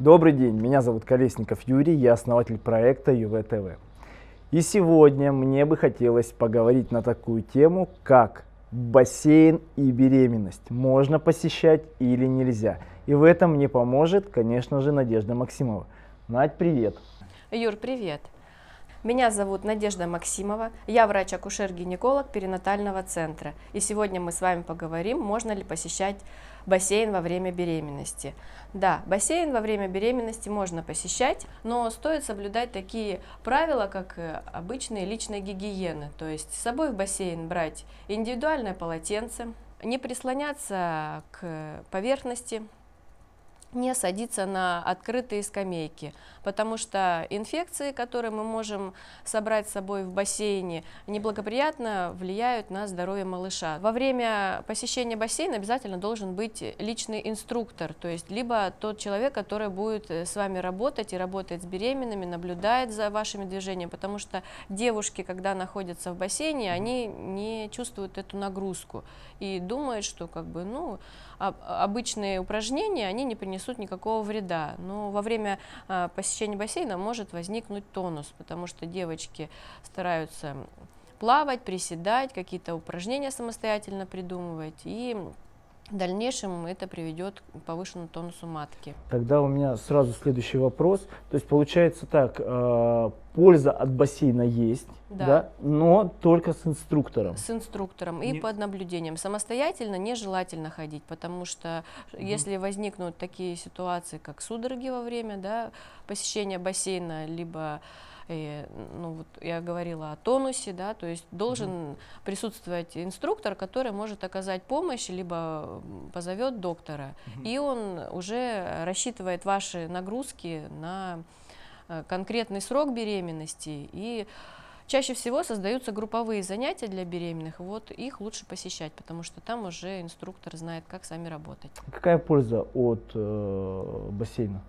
Добрый день, меня зовут Колесников Юрий, я основатель проекта ЮВ-ТВ. И сегодня мне бы хотелось поговорить на такую тему, как бассейн и беременность. Можно посещать или нельзя. И в этом мне поможет, конечно же, Надежда Максимова. Надь, привет. Юр, привет. Меня зовут Надежда Максимова, я врач-акушер-гинеколог перинатального центра. И сегодня мы с вами поговорим, можно ли посещать бассейн во время беременности. Да, бассейн во время беременности можно посещать, но стоит соблюдать такие правила, как э, обычные личной гигиены. То есть с собой в бассейн брать индивидуальное полотенце, не прислоняться к поверхности, не садиться на открытые скамейки, потому что инфекции, которые мы можем собрать с собой в бассейне, неблагоприятно влияют на здоровье малыша. Во время посещения бассейна обязательно должен быть личный инструктор, то есть либо тот человек, который будет с вами работать и работает с беременными, наблюдает за вашими движениями, потому что девушки, когда находятся в бассейне, они не чувствуют эту нагрузку и думают, что как бы, ну, обычные упражнения, они не принесут никакого вреда. Но во время а, посещения бассейна может возникнуть тонус, потому что девочки стараются плавать, приседать, какие-то упражнения самостоятельно придумывать. И в дальнейшем это приведет к повышенному тонусу матки. Тогда у меня сразу следующий вопрос. То есть получается так, э, польза от бассейна есть, да. да, но только с инструктором. С инструктором и не... под наблюдением. Самостоятельно нежелательно ходить, потому что угу. если возникнут такие ситуации, как судороги во время да, посещения бассейна, либо и, ну, вот я говорила о тонусе, да, то есть должен угу. присутствовать инструктор, который может оказать помощь, либо позовет доктора, угу. и он уже рассчитывает ваши нагрузки на э, конкретный срок беременности и Чаще всего создаются групповые занятия для беременных, вот их лучше посещать, потому что там уже инструктор знает, как сами работать. Какая польза от э, бассейна?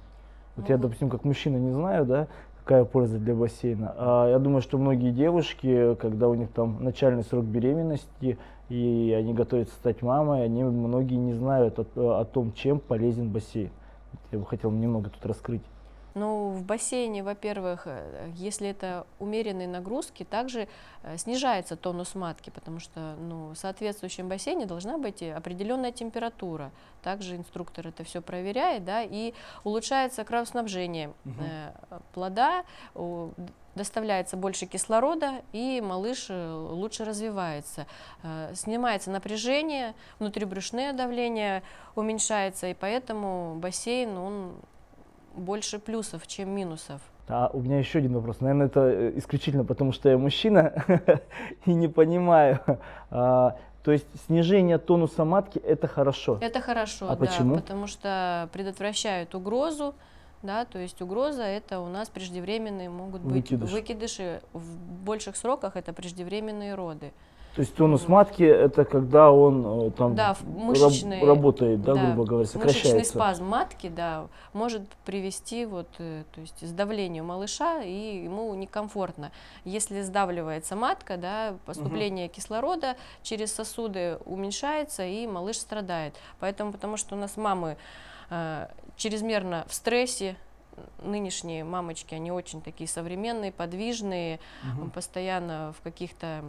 Вот ну, я, допустим, как мужчина не знаю, да, какая польза для бассейна. А я думаю, что многие девушки, когда у них там начальный срок беременности, и они готовятся стать мамой, они многие не знают о, о том, чем полезен бассейн. Я бы хотел немного тут раскрыть. Ну, в бассейне, во-первых, э, если это умеренные нагрузки, также э, снижается тонус матки, потому что ну, в соответствующем бассейне должна быть определенная температура. Также инструктор это все проверяет, да, и улучшается кровоснабжение угу. плода, доставляется больше кислорода, и малыш лучше развивается. Снимается напряжение, внутрибрюшное давление уменьшается, и поэтому бассейн, он больше плюсов, чем минусов. А у меня еще один вопрос. Наверное, это э, исключительно потому, что я мужчина и не понимаю. А, то есть снижение тонуса матки это хорошо. Это хорошо, а да, почему? потому что предотвращают угрозу, да, то есть угроза это у нас преждевременные могут быть Выкидыш. выкидыши в больших сроках это преждевременные роды. То есть тонус матки это когда он э, там да, мышечный, раб, работает, да, да, грубо говоря, сокращается. Мышечный спазм матки, да, может привести вот, э, то есть сдавлению малыша и ему некомфортно. Если сдавливается матка, да, поступление угу. кислорода через сосуды уменьшается и малыш страдает. Поэтому, потому что у нас мамы э, чрезмерно в стрессе, нынешние мамочки, они очень такие современные, подвижные, угу. постоянно в каких-то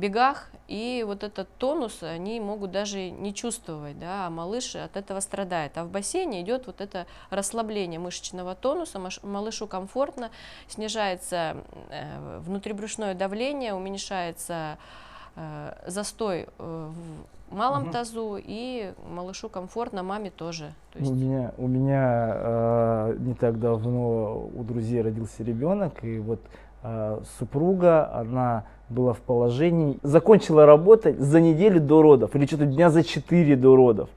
бегах, и вот этот тонус они могут даже не чувствовать, да, а малыш от этого страдает. А в бассейне идет вот это расслабление мышечного тонуса, малышу комфортно, снижается э, внутрибрюшное давление, уменьшается э, застой э, в малом угу. тазу, и малышу комфортно, маме тоже. То есть... У меня, у меня э, не так давно у друзей родился ребенок, и вот супруга, она была в положении, закончила работать за неделю до родов, или что-то дня за четыре до родов.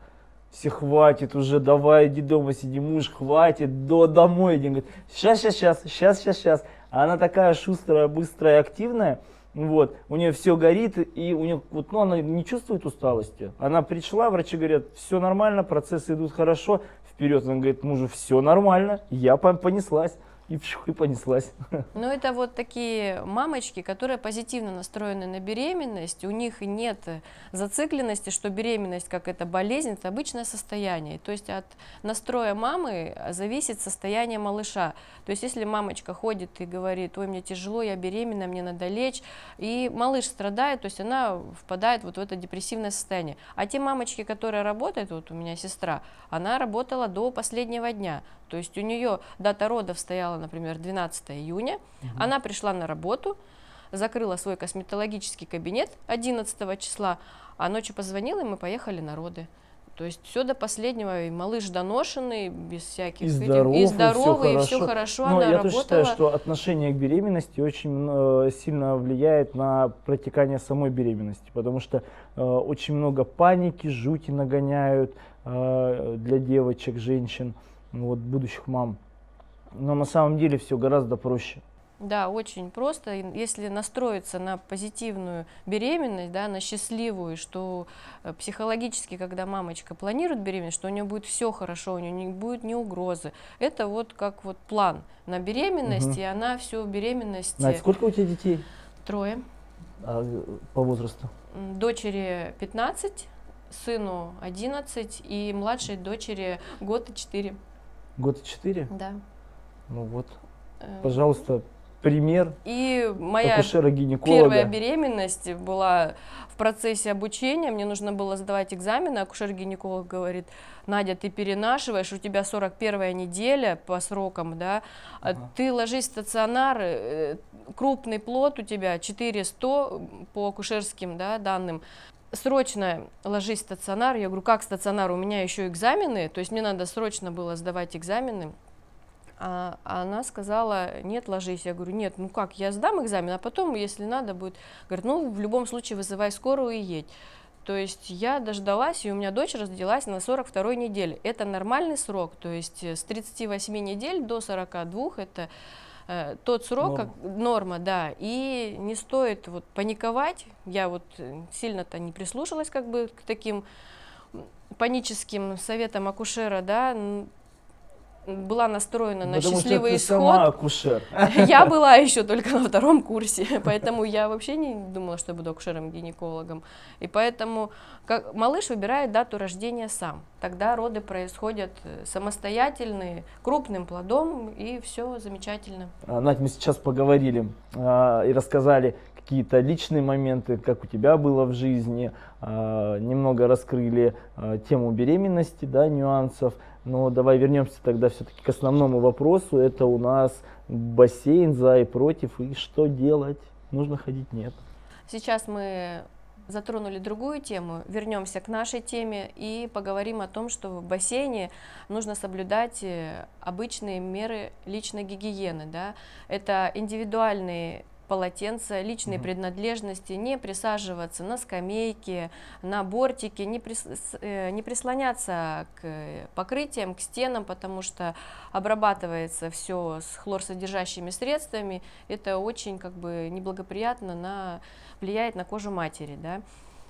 Все, хватит уже, давай, иди дома сиди, муж, хватит, до, домой иди. Сейчас, сейчас, сейчас, сейчас, сейчас, сейчас. А она такая шустрая, быстрая, активная, вот, у нее все горит, и у нее, вот, ну, она не чувствует усталости. Она пришла, врачи говорят, все нормально, процессы идут хорошо, вперед, она говорит мужу, все нормально, я понеслась. И, и понеслась. Ну, это вот такие мамочки, которые позитивно настроены на беременность, у них нет зацикленности, что беременность как это болезнь, это обычное состояние. То есть от настроя мамы зависит состояние малыша. То есть если мамочка ходит и говорит, ой, мне тяжело, я беременна, мне надо лечь, и малыш страдает, то есть она впадает вот в это депрессивное состояние. А те мамочки, которые работают, вот у меня сестра, она работала до последнего дня. То есть у нее дата родов стояла, например, 12 июня, угу. она пришла на работу, закрыла свой косметологический кабинет 11 числа, а ночью позвонила, и мы поехали на роды. То есть все до последнего, и малыш доношенный, без всяких и здоров, и здоровый, и все хорошо, хорошо Но она я работала. тоже считаю, что отношение к беременности очень э, сильно влияет на протекание самой беременности, потому что э, очень много паники, жути нагоняют э, для девочек, женщин, вот, будущих мам. Но на самом деле все гораздо проще. Да, очень просто. Если настроиться на позитивную беременность, да, на счастливую, что э, психологически, когда мамочка планирует беременность, что у нее будет все хорошо, у нее не будет ни угрозы. Это вот как вот план на беременность, угу. и она всю беременность... Надь, сколько у тебя детей? Трое. А по возрасту? Дочери 15, сыну 11 и младшей дочери год и 4. Год и 4? Да. Ну вот, э, пожалуйста, пример и моя первая беременность была в процессе обучения, мне нужно было сдавать экзамены, акушер-гинеколог говорит, Надя, ты перенашиваешь, у тебя 41 неделя по срокам, да, а ага. ты ложись в стационар, э, крупный плод у тебя 400 по акушерским да, данным, срочно ложись в стационар, я говорю, как стационар, у меня еще экзамены, то есть мне надо срочно было сдавать экзамены, а, она сказала, нет, ложись. Я говорю, нет, ну как, я сдам экзамен, а потом, если надо будет, говорит, ну в любом случае вызывай скорую и едь. То есть я дождалась, и у меня дочь родилась на 42 неделе. Это нормальный срок, то есть с 38 недель до 42 это э, тот срок, норма. как норма, да, и не стоит вот паниковать. Я вот сильно-то не прислушалась как бы к таким паническим советам акушера, да, была настроена на Потому счастливый что ты исход. Сама акушер. Я была еще только на втором курсе, поэтому я вообще не думала, что я буду акушером-гинекологом. И поэтому как, малыш выбирает дату рождения сам. Тогда роды происходят э, самостоятельные, крупным плодом, и все замечательно. А, Надь, мы сейчас поговорили а, и рассказали какие-то личные моменты, как у тебя было в жизни, а, немного раскрыли а, тему беременности, да, нюансов. Но давай вернемся тогда все-таки к основному вопросу. Это у нас бассейн за и против. И что делать? Нужно ходить? Нет. Сейчас мы затронули другую тему, вернемся к нашей теме и поговорим о том, что в бассейне нужно соблюдать э, обычные меры личной гигиены. Да? Это индивидуальные полотенца, личные угу. принадлежности, не присаживаться на скамейке, на бортике, не, прис, э, не прислоняться к покрытиям, к стенам, потому что обрабатывается все с хлорсодержащими средствами, это очень как бы неблагоприятно на, влияет на кожу матери. Да?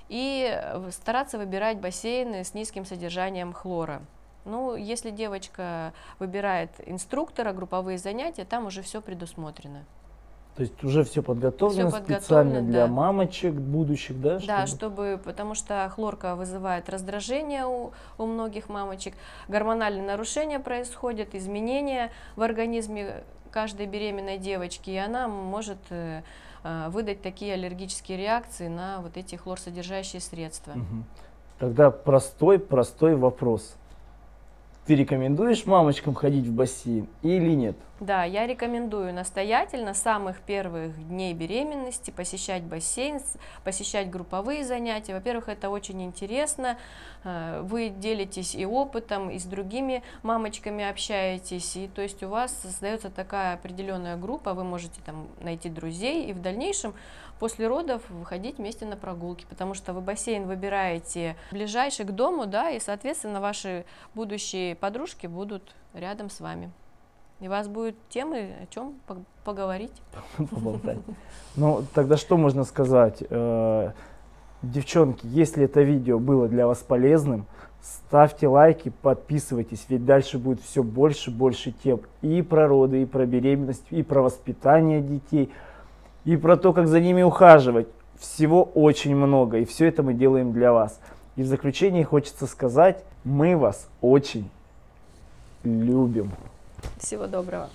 И стараться выбирать бассейны с низким содержанием хлора. Ну, если девочка выбирает инструктора, групповые занятия, там уже все предусмотрено. То есть уже все подготовлено, все подготовлено специально для да. мамочек будущих, да? Да, чтобы... чтобы, потому что хлорка вызывает раздражение у, у многих мамочек, гормональные нарушения происходят, изменения в организме каждой беременной девочки, и она может э, э, выдать такие аллергические реакции на вот эти хлорсодержащие средства. Угу. Тогда простой, простой вопрос. Ты рекомендуешь мамочкам ходить в бассейн или нет? Да, я рекомендую настоятельно с самых первых дней беременности посещать бассейн, посещать групповые занятия. Во-первых, это очень интересно, э, вы делитесь и опытом, и с другими мамочками общаетесь, и то есть у вас создается такая определенная группа, вы можете там найти друзей, и в дальнейшем после родов выходить вместе на прогулки, потому что вы бассейн выбираете ближайший к дому, да, и, соответственно, ваши будущие подружки будут рядом с вами. И у вас будут темы, о чем поговорить. Поболтать. Ну, тогда что можно сказать? Э, девчонки, если это видео было для вас полезным, ставьте лайки, подписывайтесь, ведь дальше будет все больше и больше тем и про роды, и про беременность, и про воспитание детей, и про то, как за ними ухаживать. Всего очень много, и все это мы делаем для вас. И в заключение хочется сказать, мы вас очень любим. Всего доброго.